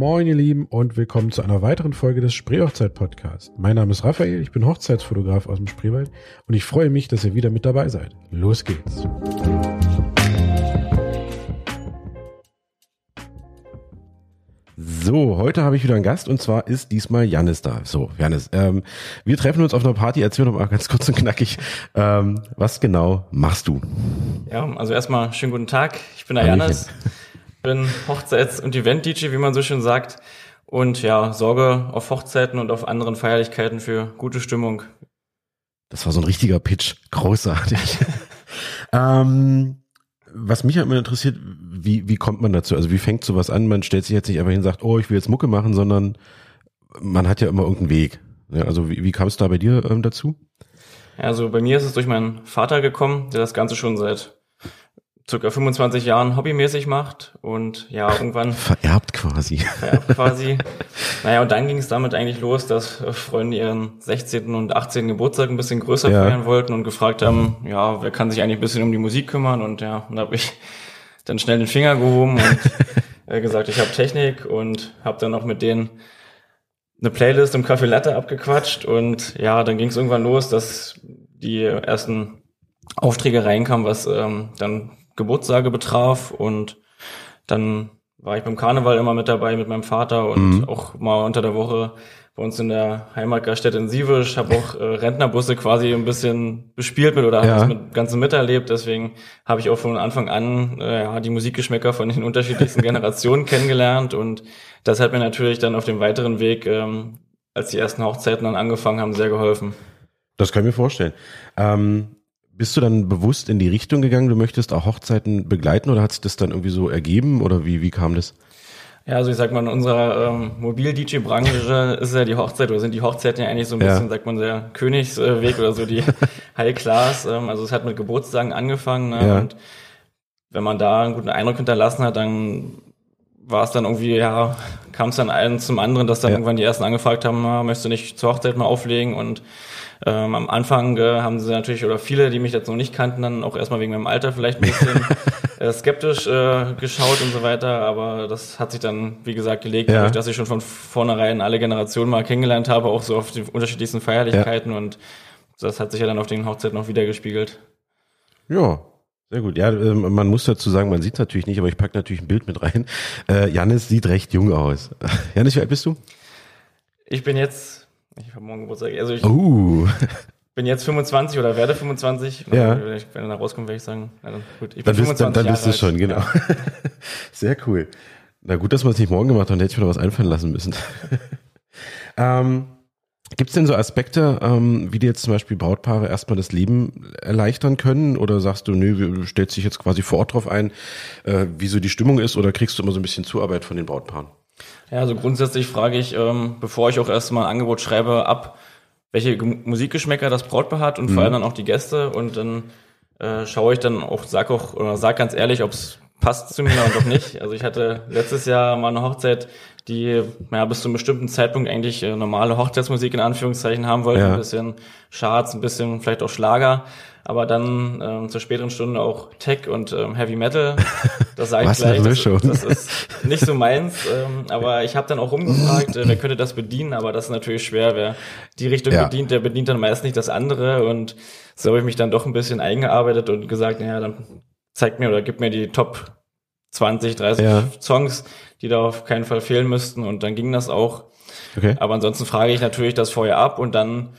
Moin ihr Lieben und willkommen zu einer weiteren Folge des Spreehochzeit Podcast. Mein Name ist Raphael, ich bin Hochzeitsfotograf aus dem Spreewald und ich freue mich, dass ihr wieder mit dabei seid. Los geht's. So, heute habe ich wieder einen Gast und zwar ist diesmal Janis da. So, Janis, ähm, wir treffen uns auf einer Party. Erzähl doch mal ganz kurz und knackig, ähm, was genau machst du? Ja, also erstmal schönen guten Tag. Ich bin der Janis, bin Hochzeits- und Event-DJ, wie man so schön sagt. Und ja, sorge auf Hochzeiten und auf anderen Feierlichkeiten für gute Stimmung. Das war so ein richtiger Pitch. Großartig. ähm, was mich halt immer interessiert, wie, wie kommt man dazu? Also wie fängt sowas an? Man stellt sich jetzt nicht einfach hin und sagt, oh, ich will jetzt Mucke machen, sondern man hat ja immer irgendeinen Weg. Ja, also wie, wie kam es da bei dir ähm, dazu? Also bei mir ist es durch meinen Vater gekommen, der das Ganze schon seit circa 25 Jahren hobbymäßig macht und ja, irgendwann. Vererbt quasi. Vererbt quasi. naja, und dann ging es damit eigentlich los, dass Freunde ihren 16. und 18. Geburtstag ein bisschen größer ja. feiern wollten und gefragt haben, ja, wer kann sich eigentlich ein bisschen um die Musik kümmern? Und ja, und da habe ich dann schnell den Finger gehoben und äh, gesagt, ich habe Technik und habe dann noch mit denen eine Playlist im Café Latte abgequatscht und ja, dann ging es irgendwann los, dass die ersten Aufträge reinkamen, was ähm, dann Geburtstage betraf und dann war ich beim Karneval immer mit dabei mit meinem Vater und mhm. auch mal unter der Woche bei uns in der Heimatgaststätte in Sievisch, habe auch äh, Rentnerbusse quasi ein bisschen bespielt mit oder ja. habe es mit ganzen miterlebt. Deswegen habe ich auch von Anfang an äh, ja, die Musikgeschmäcker von den unterschiedlichsten Generationen kennengelernt und das hat mir natürlich dann auf dem weiteren Weg, ähm, als die ersten Hochzeiten dann angefangen haben, sehr geholfen. Das kann ich mir vorstellen. Ähm, bist du dann bewusst in die Richtung gegangen, du möchtest auch Hochzeiten begleiten oder hat sich das dann irgendwie so ergeben oder wie, wie kam das? Ja, also ich sag mal, in unserer ähm, Mobil-DJ-Branche ist ja die Hochzeit oder sind die Hochzeiten ja eigentlich so ein bisschen, ja. sagt man, der Königsweg oder so die High Class. Ähm, also es hat mit Geburtstagen angefangen ne? ja. und wenn man da einen guten Eindruck hinterlassen hat, dann war es dann irgendwie, ja, kam es dann einen zum anderen, dass dann ja. irgendwann die ersten angefragt haben, ah, möchtest du nicht zur Hochzeit mal auflegen und ähm, am Anfang äh, haben sie natürlich, oder viele, die mich jetzt noch nicht kannten, dann auch erstmal wegen meinem Alter vielleicht ein bisschen äh, skeptisch äh, geschaut und so weiter. Aber das hat sich dann, wie gesagt, gelegt, ja. dadurch, dass ich schon von vornherein alle Generationen mal kennengelernt habe, auch so auf die unterschiedlichsten Feierlichkeiten. Ja. Und das hat sich ja dann auf den Hochzeiten noch wieder gespiegelt. Ja, sehr gut. Ja, ähm, man muss dazu sagen, man sieht natürlich nicht, aber ich packe natürlich ein Bild mit rein. Äh, Janis sieht recht jung aus. Janis, wie alt bist du? Ich bin jetzt ich habe morgen Geburtstag. Also ich uh. bin jetzt 25 oder werde 25. Ja. Wenn ich wenn er rauskommt, werde ich sagen, na gut, ich bin dann 25 bist, dann, dann bist du schon, genau. Ja. Sehr cool. Na gut, dass wir es nicht morgen gemacht haben, dann hätte ich mir noch was einfallen lassen müssen. ähm, Gibt es denn so Aspekte, ähm, wie dir jetzt zum Beispiel Brautpaare erstmal das Leben erleichtern können? Oder sagst du, nö, du stellst dich jetzt quasi vor Ort drauf ein, äh, wie so die Stimmung ist? Oder kriegst du immer so ein bisschen Zuarbeit von den Brautpaaren? Ja, also grundsätzlich frage ich, ähm, bevor ich auch erstmal ein Angebot schreibe, ab, welche Musikgeschmäcker das Brautpaar hat und mhm. vor allem dann auch die Gäste und dann äh, schaue ich dann auch, sag auch, oder sag ganz ehrlich, ob es passt zu mir oder doch nicht. Also ich hatte letztes Jahr mal eine Hochzeit, die ja, bis zu einem bestimmten Zeitpunkt eigentlich äh, normale Hochzeitsmusik in Anführungszeichen haben wollte. Ja. Ein bisschen Charts, ein bisschen vielleicht auch Schlager aber dann ähm, zur späteren Stunde auch Tech und ähm, Heavy Metal. Das sage ich gleich. Das, das, ist nicht so meins. Ähm, aber ich habe dann auch rumgefragt, äh, wer könnte das bedienen, aber das ist natürlich schwer. Wer die Richtung ja. bedient, der bedient dann meist nicht das andere. Und so habe ich mich dann doch ein bisschen eingearbeitet und gesagt, naja, dann zeigt mir oder gib mir die Top 20, 30 ja. Songs, die da auf keinen Fall fehlen müssten. Und dann ging das auch. Okay. Aber ansonsten frage ich natürlich das vorher ab und dann,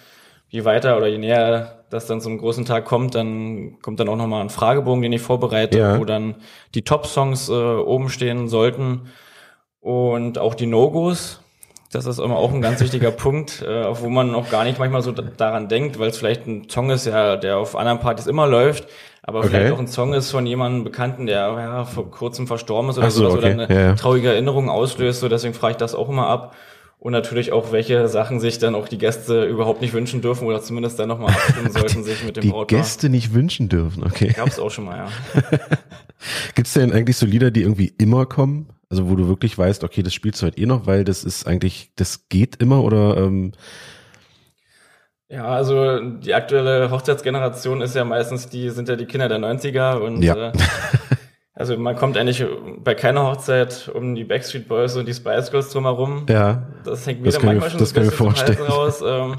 je weiter oder je näher das dann zum großen Tag kommt, dann kommt dann auch nochmal ein Fragebogen, den ich vorbereite, ja. wo dann die Top-Songs äh, oben stehen sollten und auch die No-Gos. Das ist immer auch ein ganz wichtiger Punkt, äh, wo man auch gar nicht manchmal so daran denkt, weil es vielleicht ein Song ist, ja, der auf anderen Partys immer läuft, aber okay. vielleicht auch ein Song ist von jemandem Bekannten, der ja, vor kurzem verstorben ist oder so, so okay. oder eine ja. traurige Erinnerung auslöst. So deswegen frage ich das auch immer ab und natürlich auch, welche Sachen sich dann auch die Gäste überhaupt nicht wünschen dürfen oder zumindest dann nochmal abstimmen sollten sich mit dem die Brautpaar. Die Gäste nicht wünschen dürfen, okay. Gab's auch schon mal, ja. Gibt's denn eigentlich so Lieder, die irgendwie immer kommen? Also wo du wirklich weißt, okay, das spielst du halt eh noch, weil das ist eigentlich, das geht immer oder ähm ja, also die aktuelle Hochzeitsgeneration ist ja meistens die, sind ja die Kinder der 90er und ja. äh, Also man kommt eigentlich bei keiner Hochzeit um die Backstreet Boys und die Spice Girls drumherum. Ja. Das hängt mir dann manchmal ich, schon das ein bisschen Hals vorstellen. raus. Ähm,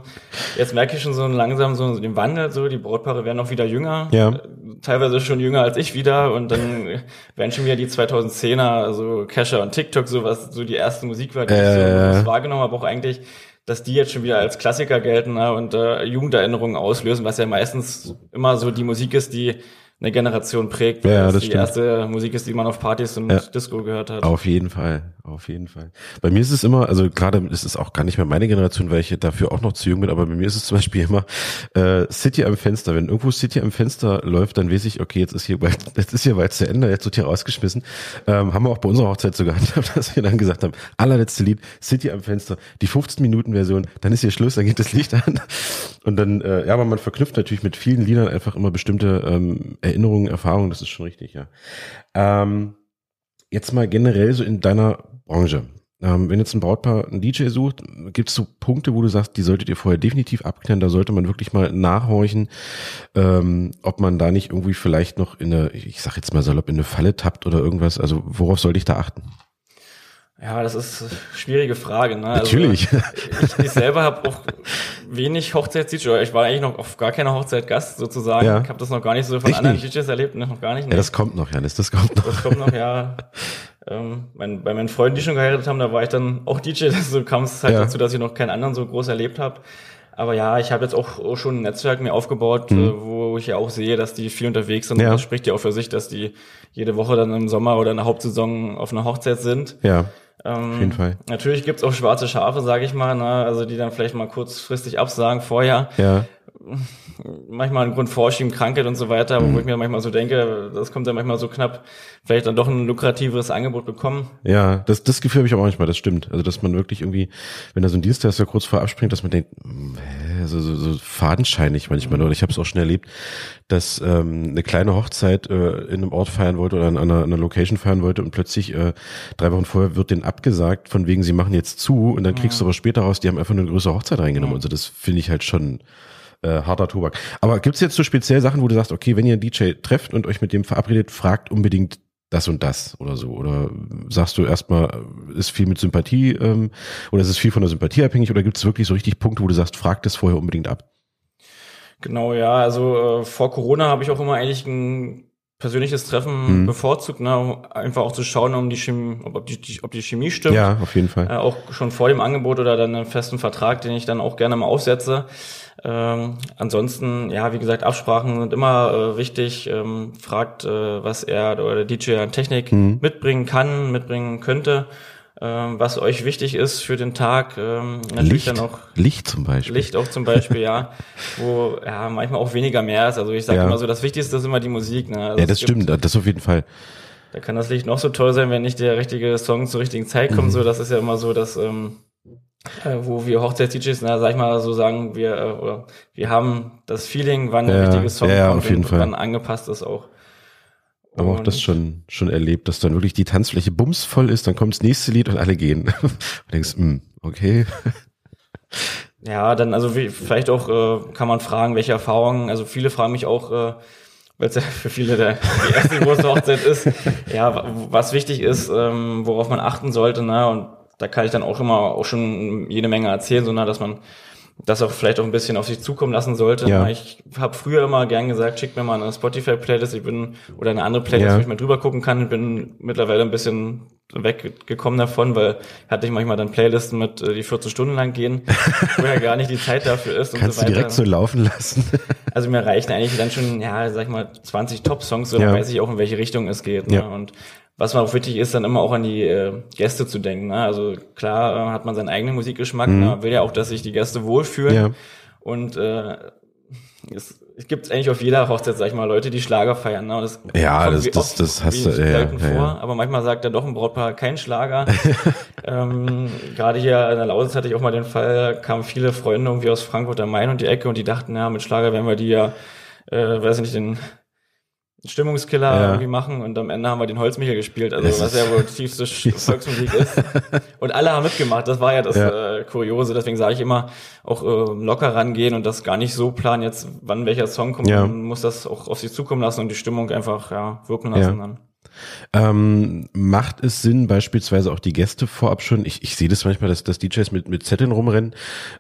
jetzt merke ich schon so langsam so den Wandel, so die Brautpaare werden auch wieder jünger. Ja. Äh, Teilweise schon jünger als ich wieder und dann werden schon wieder die 2010er, also Kesha und TikTok, so was so die erste Musik war, die ich so Äh. wahrgenommen habe, auch eigentlich dass die jetzt schon wieder als Klassiker gelten ne, und äh, Jugenderinnerungen auslösen, was ja meistens immer so die Musik ist, die eine Generation prägt, weil Ja, es das die stimmt. erste Musik ist, die man auf Partys und Ja. Disco gehört hat. Auf jeden Fall, auf jeden Fall. Bei mir ist es immer, also gerade ist es auch gar nicht mehr meine Generation, weil ich dafür auch noch zu jung bin, aber bei mir ist es zum Beispiel immer äh, City am Fenster. Wenn irgendwo City am Fenster läuft, dann weiß ich, okay, jetzt ist hier bald, jetzt ist hier bald zu Ende, jetzt wird hier rausgeschmissen. Ähm, haben wir auch bei unserer Hochzeit so gehandhabt, dass wir dann gesagt haben, allerletzte Lied, City am Fenster, die 15 Minuten Version, dann ist hier Schluss, dann geht das Licht an. Und dann, äh, ja, aber man verknüpft natürlich mit vielen Liedern einfach immer bestimmte ähm, Erinnerungen, Erfahrungen, das ist schon richtig, ja. Ähm, jetzt mal generell so in deiner Branche. Ähm, wenn jetzt ein Brautpaar einen DJ sucht, gibt es so Punkte, wo du sagst, die solltet ihr vorher definitiv abklären, da sollte man wirklich mal nachhorchen, ähm, ob man da nicht irgendwie vielleicht noch in eine, ich sag jetzt mal salopp, in eine Falle tappt oder irgendwas. Also worauf sollte ich da achten? Ja, das ist eine schwierige Frage. Ne? Natürlich. Also, ich, ich selber habe auch wenig Hochzeits-DJ, ich war eigentlich noch auf gar keiner Hochzeit Gast sozusagen. Ja. Ich habe das noch gar nicht so von Echt anderen nicht? DJs erlebt, ne? noch gar nicht. Ja, ne. das kommt noch, Janis, das kommt noch. Das kommt noch, ja. Ähm, mein, bei meinen Freunden, die schon geheiratet haben, da war ich dann auch DJ. So kam es halt Ja. dazu, dass ich noch keinen anderen so groß erlebt habe. Aber ja, ich habe jetzt auch, schon ein Netzwerk mir aufgebaut, Mhm. äh, wo ich ja auch sehe, dass die viel unterwegs sind. Ja. Das spricht ja auch für sich, dass die jede Woche dann im Sommer oder in der Hauptsaison auf einer Hochzeit sind. Ja, Ähm, auf jeden Fall. Natürlich gibt's auch schwarze Schafe, sage ich mal, ne? also die dann vielleicht mal kurzfristig absagen vorher. Ja, Manchmal ein Grund Vorschieben, Krankheit und so weiter, Mhm. wo ich mir manchmal so denke, das kommt dann manchmal so knapp, vielleicht dann doch ein lukrativeres Angebot bekommen. ja, das, das Gefühl habe ich auch manchmal, das stimmt. Also, dass man wirklich irgendwie, wenn da so ein Dienstleister kurz vor abspringt, dass man denkt, hm, hä, so, so, so fadenscheinig manchmal. Oder ich habe es auch schon erlebt, dass ähm, eine kleine Hochzeit äh, in einem Ort feiern wollte oder an einer, an einer Location feiern wollte und plötzlich äh, drei Wochen vorher wird denen abgesagt, von wegen, sie machen jetzt zu und dann kriegst du aber später raus, die haben einfach eine größere Hochzeit reingenommen. Also das finde ich halt schon äh, harter Tobak. Aber gibt's jetzt so speziell Sachen, wo du sagst, okay, wenn ihr einen DJ trefft und euch mit dem verabredet, fragt unbedingt das und das oder so? Oder sagst du erstmal, äh, ist viel mit Sympathie ähm, oder ist es viel von der Sympathie abhängig oder gibt es wirklich so richtig Punkte, wo du sagst, fragt das vorher unbedingt ab? Genau, ja, also äh, vor Corona habe ich auch immer eigentlich ein persönliches Treffen Mhm. bevorzugt, ne? um einfach auch zu schauen, um die Chemie, ob, die, die- ob die Chemie stimmt. Ja, auf jeden Fall. Äh, auch schon vor dem Angebot oder dann einen festen Vertrag, den ich dann auch gerne mal aufsetze. Ähm, ansonsten, ja, wie gesagt, Absprachen sind immer äh, wichtig. Ähm, fragt, äh, was er oder der DJ an Technik Mhm. mitbringen kann, mitbringen könnte, was euch wichtig ist für den Tag. Ähm, natürlich Licht, dann auch Licht zum Beispiel. Licht auch zum Beispiel, ja, wo ja manchmal auch weniger mehr ist. Also ich sage Ja. immer so, das Wichtigste ist immer die Musik. Ne? Also Ja, das gibt- stimmt, das auf jeden Fall. da kann das Licht noch so toll sein, wenn nicht der richtige Song zur richtigen Zeit kommt. Mhm. So, das ist ja immer so, dass ähm, äh, wo wir Hochzeits-DJs, na, sag ich mal so sagen, wir äh, oder wir haben das Feeling, wann der Ja, richtige Song ja, kommt auf jeden und Fall. wann angepasst ist auch. Aber auch das Und- schon, schon erlebt, dass dann wirklich die Tanzfläche bumsvoll ist, dann kommt das nächste Lied und alle gehen. Und denkst, hm, okay. Ja, dann also wie, vielleicht auch äh, kann man fragen, welche Erfahrungen, also viele fragen mich auch, äh, weil es ja für viele der, die erste große Hochzeit ist, ja, wa- was wichtig ist, ähm, worauf man achten sollte, ne? Und da kann ich dann auch immer auch schon jede Menge erzählen, so ne, dass man das auch vielleicht auch ein bisschen auf sich zukommen lassen sollte. Ja. Ich habe früher immer gern gesagt, schickt mir mal eine Spotify-Playlist, ich bin oder eine andere Playlist, Ja. wo ich mal drüber gucken kann. Ich bin mittlerweile ein bisschen weggekommen davon, weil hatte ich manchmal dann Playlisten mit, äh, die 14 Stunden lang gehen, wo ja gar nicht die Zeit dafür ist Kannst und du so weiter. direkt so laufen lassen. Also mir reichen eigentlich dann schon, ja, sag ich mal, 20 Top-Songs, so dann Ja. weiß ich auch, in welche Richtung es geht. Ne? Ja. Und was man auch wichtig ist, dann immer auch an die äh, Gäste zu denken. Ne? Also klar äh, hat man seinen eigenen Musikgeschmack, ne? man will ja auch, dass sich die Gäste wohlfühlen. Mhm. Ja. Und äh, es, es gibt eigentlich auf jeder Hochzeit, sag ich mal, Leute, die Schlager feiern. Ne? Das Ja, das- das- das hast du- ja, ja, vor. ja. Aber manchmal sagt dann doch ein Brautpaar kein Schlager. ähm, Gerade hier in der Lausitz hatte ich auch mal den Fall, kamen viele Freunde irgendwie aus Frankfurt am Main und die Ecke und die dachten, ja, mit Schlager werden wir die ja, äh, weiß nicht, den Stimmungskiller Ja. irgendwie machen und am Ende haben wir den Holzmichel gespielt, also Das was ja wohl tiefste Volksmusik ist. Und alle haben mitgemacht, das war ja das Ja. Äh, Kuriose, deswegen sage ich immer, auch äh, locker rangehen und das gar nicht so planen, jetzt wann welcher Song kommt, Ja. man muss das auch auf sich zukommen lassen und die Stimmung einfach ja, wirken lassen dann. Ähm, macht es Sinn, beispielsweise auch die Gäste vorab schon, ich, ich sehe das manchmal, dass, dass DJs mit, mit Zetteln rumrennen,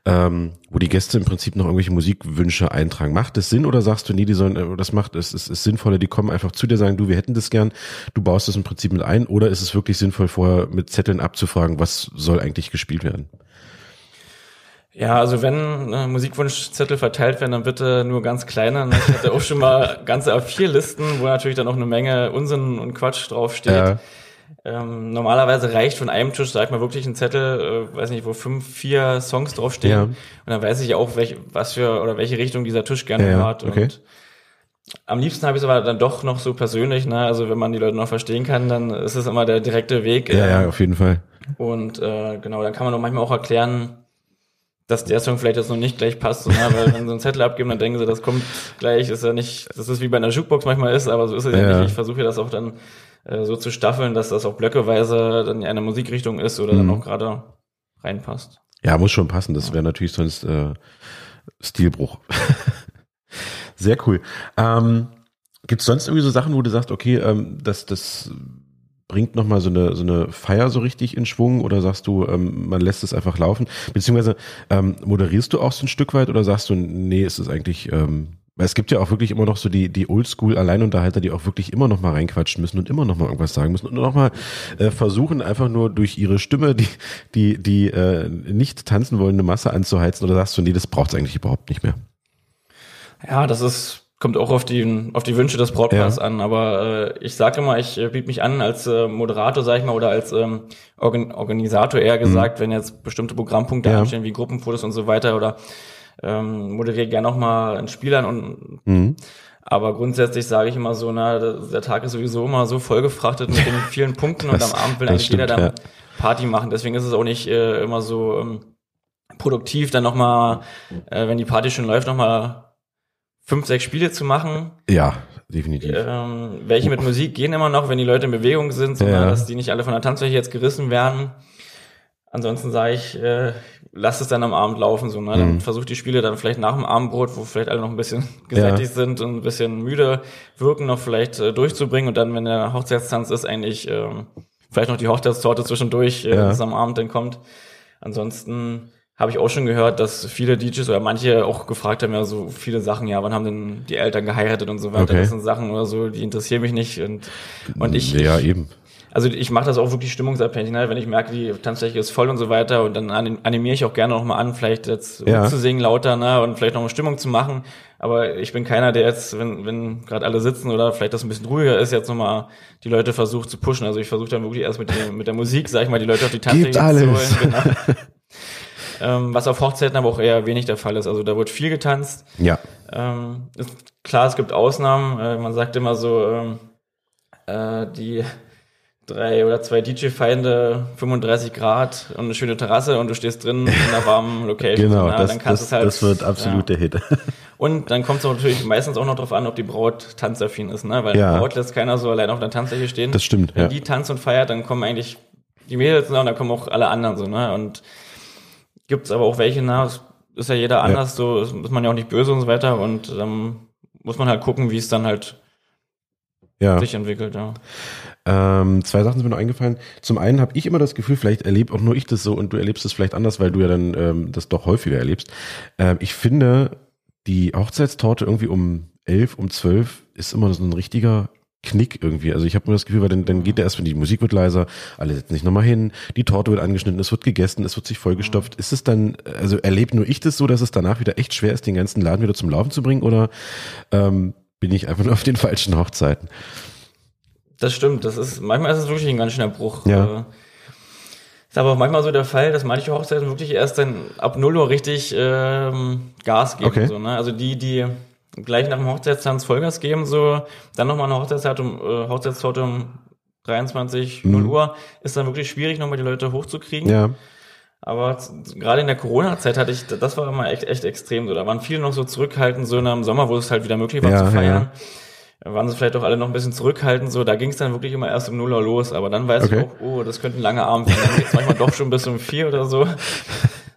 ähm, wo die Gäste im Prinzip noch irgendwelche Musikwünsche eintragen. Macht es Sinn oder sagst du, nee, die sollen, äh, das macht, es ist, ist sinnvoller, die kommen einfach zu dir, sagen, du, wir hätten das gern, du baust das im Prinzip mit ein, oder ist es wirklich sinnvoll, vorher mit Zetteln abzufragen, was soll eigentlich gespielt werden? Ja, also wenn äh, Musikwunschzettel verteilt werden, dann bitte nur ganz kleine. Ne? Ich hatte auch schon mal ganze A4-Listen, wo natürlich dann auch eine Menge Unsinn und Quatsch draufsteht. Ja. Ähm, normalerweise reicht von einem Tisch, sag mal, wirklich ein Zettel, äh, weiß nicht, wo fünf, vier Songs draufstehen. Ja. Und dann weiß ich auch, welch, was für oder welche Richtung dieser Tisch gerne ja, hat. Okay. Und am liebsten habe ich es aber dann doch noch so persönlich, ne? Also wenn man die Leute noch verstehen kann, dann ist es immer der direkte Weg. Ja, äh, ja, auf jeden Fall. Und äh, genau, dann kann man auch manchmal auch erklären, dass der Song vielleicht jetzt noch nicht gleich passt, ne? weil wenn sie einen Zettel abgeben, dann denken sie, das kommt gleich, ist ja nicht, das ist wie bei einer Jukebox manchmal ist, aber so ist es ja, ja nicht. Ich versuche das auch dann äh, so zu staffeln, dass das auch blöckeweise dann in eine Musikrichtung ist oder mhm. dann auch gerade reinpasst. Ja, muss schon passen, das wäre natürlich sonst äh, Stilbruch. Sehr cool. Ähm, Gibt es sonst irgendwie so Sachen, wo du sagst, okay, ähm, das, das bringt nochmal so eine, so eine Feier so richtig in Schwung oder sagst du, ähm, man lässt es einfach laufen? Beziehungsweise ähm, moderierst du auch so ein Stück weit oder sagst du, nee, ist es eigentlich, ähm, weil es gibt ja auch wirklich immer noch so die, die Oldschool-Alleinunterhalter, die auch wirklich immer noch mal reinquatschen müssen und immer noch mal irgendwas sagen müssen und noch mal äh, versuchen, einfach nur durch ihre Stimme die, die, die äh, nicht tanzen wollende Masse anzuheizen oder sagst du, nee, das braucht es eigentlich überhaupt nicht mehr? Ja, das ist kommt auch auf die, auf die Wünsche des Broadcasts ja. an. Aber äh, ich sage immer, ich äh, biete mich an als äh, Moderator, sage ich mal, oder als ähm, Organ Organisator eher gesagt, mhm. wenn jetzt bestimmte Programmpunkte ja. anstehen, wie Gruppenfotos und so weiter, oder ähm, moderiere gerne noch mal ein Spiel an und mhm. Aber grundsätzlich sage ich immer so, na, der Tag ist sowieso immer so vollgefrachtet mit den vielen Punkten und am Abend will eigentlich stimmt, jeder dann ja. Party machen. Deswegen ist es auch nicht äh, immer so ähm, produktiv, dann nochmal, äh, wenn die Party schon läuft, nochmal fünf, sechs Spiele zu machen. Ja, definitiv. Ähm, welche mit Musik gehen immer noch, wenn die Leute in Bewegung sind, sondern ja. dass die nicht alle von der Tanzfläche jetzt gerissen werden. Ansonsten sage ich, äh, lass es dann am Abend laufen, so, ne? Dann mhm. versucht die Spiele dann vielleicht nach dem Abendbrot, wo vielleicht alle noch ein bisschen gesättigt ja. sind und ein bisschen müde wirken, noch vielleicht äh, durchzubringen und dann, wenn der Hochzeitstanz ist, eigentlich ähm, vielleicht noch die Hochzeitstorte zwischendurch, äh, ja. das am Abend dann kommt. Ansonsten habe ich auch schon gehört, dass viele DJs oder manche auch gefragt haben, ja, so viele Sachen, ja, wann haben denn die Eltern geheiratet und so weiter. Okay. Das sind Sachen oder so, die interessieren mich nicht. Und, und ich. Ja, eben. Also ich mache das auch wirklich stimmungsabhängig, ne? wenn ich merke, die Tanzfläche ist voll und so weiter und dann animiere ich auch gerne noch mal an, vielleicht jetzt ja. zu singen lauter ne? und vielleicht noch eine Stimmung zu machen. Aber ich bin keiner, der jetzt, wenn, wenn gerade alle sitzen oder vielleicht das ein bisschen ruhiger ist, jetzt nochmal die Leute versucht zu pushen. Also ich versuche dann wirklich erst mit, der, mit der Musik, sag ich mal, die Leute auf die Tanzfläche zu holen. Genau. ähm, was auf Hochzeiten aber auch eher wenig der Fall ist. Also da wird viel getanzt. Ja. Ähm, ist, klar, es gibt Ausnahmen. Äh, man sagt immer so, ähm, äh, die drei oder zwei DJ-Feinde, 35 Grad und eine schöne Terrasse und du stehst drin in einer warmen Location. genau, Na, das, dann kannst das, halt, das wird absolut ja. der Hit. Und dann kommt es natürlich meistens auch noch darauf an, ob die Braut tanzaffin ist, ne? Weil ja. Braut lässt keiner so allein auf der Tanzfläche stehen. Das stimmt. Wenn ja. die tanzt und feiert, dann kommen eigentlich die Mädels und dann kommen auch alle anderen so, ne? Und Gibt es aber auch welche, na, ist ja jeder anders, ja. so ist, ist man ja auch nicht böse und so weiter und dann ähm, muss man halt gucken, wie es dann halt ja. sich entwickelt, ja. Ähm, zwei Sachen sind mir noch eingefallen. Zum einen habe ich immer das Gefühl, vielleicht erlebe auch nur ich das so und du erlebst es vielleicht anders, weil du ja dann ähm, das doch häufiger erlebst. Ähm, ich finde, die Hochzeitstorte irgendwie um elf, um zwölf ist immer so ein richtiger Knick irgendwie. Also ich habe mir das Gefühl, weil dann, dann geht der erst, wenn die Musik wird leiser, alle setzen sich nochmal hin, die Torte wird angeschnitten, es wird gegessen, es wird sich vollgestopft. Ist es dann, also erlebt nur ich das so, dass es danach wieder echt schwer ist, den ganzen Laden wieder zum Laufen zu bringen oder ähm, bin ich einfach nur auf den falschen Hochzeiten? Das stimmt, das ist, manchmal ist es wirklich ein ganz schöner Bruch. Ja. Äh, ist aber auch manchmal so der Fall, dass manche Hochzeiten wirklich erst dann ab 0 Uhr richtig ähm, Gas geben. Okay. So, ne? Also die, die gleich nach dem Hochzeitstanz Vollgas geben, so, dann nochmal eine Hochzeitstorte um, äh, Hochzeitstorte um 23, mhm. 0 Uhr, ist dann wirklich schwierig, nochmal die Leute hochzukriegen. Ja. Aber gerade in der Corona-Zeit hatte ich, das war immer echt, echt extrem so. Da waren viele noch so zurückhaltend, so in einem Sommer, wo es halt wieder möglich war ja, zu feiern. Ja. waren sie vielleicht auch alle noch ein bisschen zurückhaltend, so. Da ging es dann wirklich immer erst um 0 Uhr los. Aber dann weiß okay. ich auch, oh, das könnte ein langer Abend werden. Dann geht's manchmal doch schon bis um vier oder so.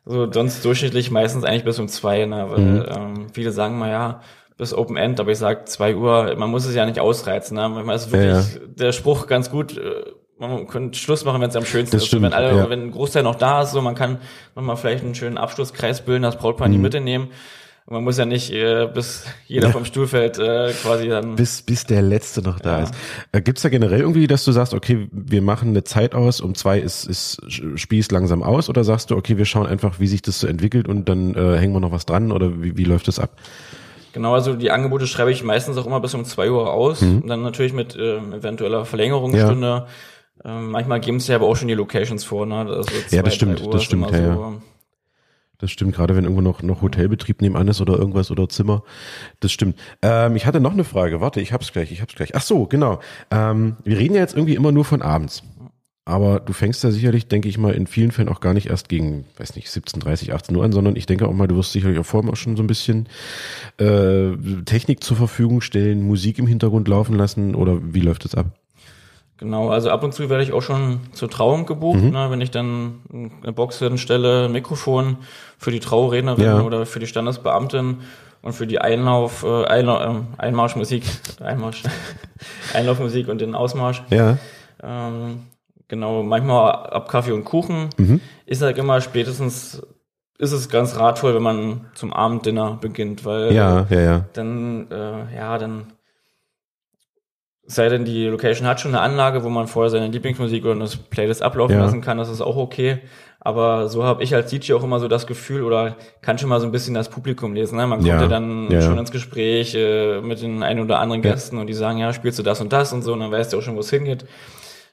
So, sonst durchschnittlich meistens eigentlich bis um zwei, ne? Weil mhm. ähm, viele sagen mal, ja, bis Open End, aber ich sag zwei Uhr, man muss es ja nicht ausreizen. Ne? Manchmal ist wirklich Ja, der Spruch ganz gut, äh, man könnte Schluss machen, wenn es am schönsten Das ist. stimmt, wenn alle, ja. wenn ein Großteil noch da ist, so man kann nochmal vielleicht einen schönen Abschlusskreis bilden, das Brautpaar Mhm. in die Mitte nehmen. Und man muss ja nicht, äh, bis jeder vom Stuhl fällt, äh, quasi dann. Bis, bis der Letzte noch da Ja. ist. Äh, Gibt's da generell irgendwie, dass du sagst, okay, wir machen eine Zeit aus, um zwei ist, ist Spieß langsam aus oder sagst du, okay, wir schauen einfach, wie sich das so entwickelt und dann äh, hängen wir noch was dran oder wie, wie läuft das ab? Genau, also die Angebote schreibe ich meistens auch immer bis um zwei Uhr aus. Mhm. Und dann natürlich mit äh, eventueller Verlängerungsstunde. Ähm, manchmal geben sie aber auch schon die Locations vor. Ne? Also Ja, das zwei, stimmt, das stimmt, immer ja, Das stimmt, gerade wenn irgendwo noch, noch Hotelbetrieb nebenan ist oder irgendwas oder Zimmer. Das stimmt. Ähm, ich hatte noch eine Frage. Warte, ich hab's gleich, ich hab's gleich. Ach so, genau. Ähm, wir reden ja jetzt irgendwie immer nur von abends. Aber du fängst ja sicherlich, denke ich mal, in vielen Fällen auch gar nicht erst gegen, weiß nicht, 17, 30, 18 Uhr an, sondern ich denke auch mal, du wirst sicherlich auch vorher auch schon so ein bisschen äh, Technik zur Verfügung stellen, Musik im Hintergrund laufen lassen oder wie läuft das ab? Genau, also ab und zu werde ich auch schon zur Trauung gebucht, Mhm. ne, wenn ich dann eine Box hinstelle, ein Mikrofon für die Traurednerin Ja. oder für die Standesbeamtin und für die Einlauf, äh, Einla ähm, Einmarschmusik, Einmarsch, Einlaufmusik und den Ausmarsch. Ja. Ähm, genau, manchmal ab Kaffee und Kuchen. Mhm. Ich sage immer, spätestens ist es ganz ratvoll, wenn man zum Abenddinner beginnt, weil Ja, ja, ja. dann, äh, ja, dann sei denn, die Location hat schon eine Anlage, wo man vorher seine Lieblingsmusik oder das Playlist ablaufen Ja. lassen kann, das ist auch okay. Aber so habe ich als DJ auch immer so das Gefühl oder kann schon mal so ein bisschen das Publikum lesen. Ne? Man kommt Ja. ja, dann Ja, schon ins Gespräch äh, mit den ein oder anderen Ja. Gästen und die sagen, ja, spielst du das und das und so, und dann weißt du auch schon, wo es hingeht.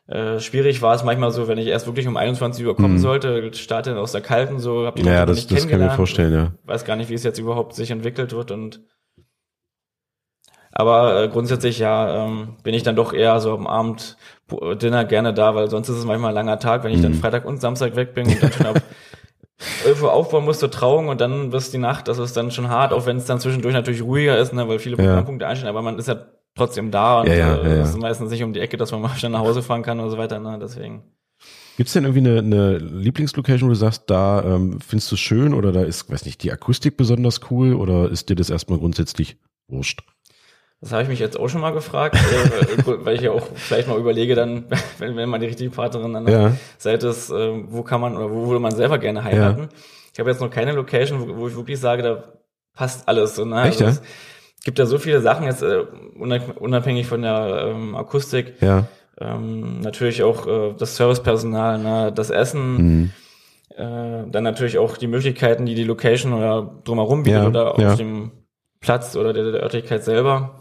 Äh, schwierig war es manchmal so, wenn ich erst wirklich um 21 Uhr kommen sollte, starte dann aus der Kalten, so hab die Mhm. Ja, das, nicht das kann ich mir kennengelernt vorstellen, ja. weiß gar nicht, wie es jetzt überhaupt sich entwickelt wird und aber äh, grundsätzlich ja ähm, bin ich dann doch eher so am Abend Pu- Dinner gerne da, weil sonst ist es manchmal ein langer Tag, wenn ich Mhm. dann Freitag und Samstag weg bin und dann schon ab 11 Uhr aufbauen muss zur Trauung und dann bis die Nacht, das ist dann schon hart, auch wenn es dann zwischendurch natürlich ruhiger ist, ne, weil viele Ja. Programmpunkte einstehen, aber man ist ja trotzdem da und Ja, ja, äh, ja, ja. es ist meistens nicht um die Ecke, dass man mal schnell nach Hause fahren kann oder so weiter, ne, deswegen. Gibt's denn irgendwie eine, eine Lieblingslocation, wo du sagst, da ähm, findest du es schön oder da ist, weiß nicht, die Akustik besonders cool oder ist dir das erstmal grundsätzlich wurscht? Das habe ich mich jetzt auch schon mal gefragt, äh, weil ich ja auch vielleicht mal überlege, dann, wenn, wenn man die richtige Partnerin an der Ja. Seite ist, äh, wo kann man oder wo würde man selber gerne heiraten. Ich habe jetzt noch keine Location, wo, wo ich wirklich sage, da passt alles. So, ne? Echt, ja? Es gibt ja so viele Sachen jetzt, äh, unab- unabhängig von der ähm, Akustik. Ja. Ähm, natürlich auch äh, das Servicepersonal, ne? das Essen, Mhm. äh, dann natürlich auch die Möglichkeiten, die die Location oder drumherum bietet Ja, oder auf ja. dem Platz oder der, der Örtlichkeit selber.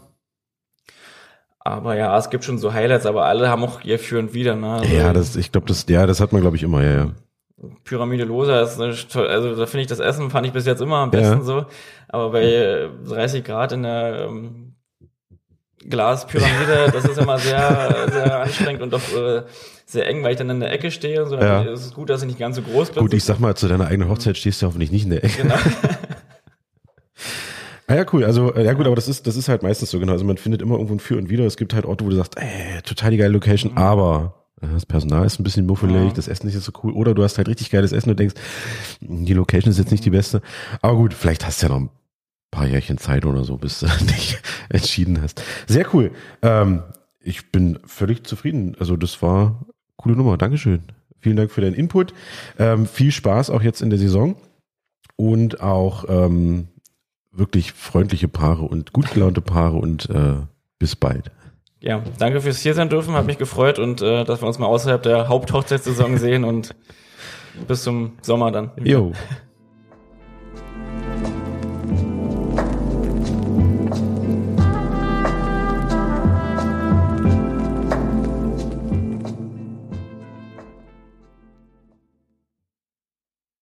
Aber ja, es gibt schon so Highlights, aber alle haben auch ihr Für und Wider. Ne? Also Ja, das, ich glaube, das, ja, das hat man, glaube ich, immer, ja, ja. Pyramide Losa ist eine, toll- also da finde ich das Essen fand ich bis jetzt immer am besten Ja. so. Aber bei äh, 30 Grad in der ähm, Glaspyramide, das ist immer sehr, sehr anstrengend und doch äh, sehr eng, weil ich dann in der Ecke stehe. So, dann Ja. ist es gut, dass ich nicht ganz so groß bin. Gut, ich sag mal, zu deiner eigenen Hochzeit stehst du hoffentlich nicht in der Ecke. Genau. Ah ja, cool. Also, äh, ja gut, aber das ist, das ist halt meistens so, genau. Also man findet immer irgendwo ein Für und Wider. Es gibt halt Orte, wo du sagst, ey, total die geile Location, aber äh, das Personal ist ein bisschen muffelig. Ja. das Essen ist nicht so cool. Oder du hast halt richtig geiles Essen und denkst, die Location ist jetzt nicht die beste. Aber gut, vielleicht hast du ja noch ein paar Jährchen Zeit oder so, bis du dich entschieden hast. Sehr cool. Ähm, ich bin völlig zufrieden. Also das war coole Nummer. Dankeschön. Vielen Dank für deinen Input. Ähm, viel Spaß auch jetzt in der Saison und auch ähm, wirklich freundliche Paare und gut gelaunte Paare und äh, bis bald. Ja, danke fürs hier sein dürfen, hat mich gefreut und äh, dass wir uns mal außerhalb der Haupthochzeitssaison sehen und bis zum Sommer dann. Jo,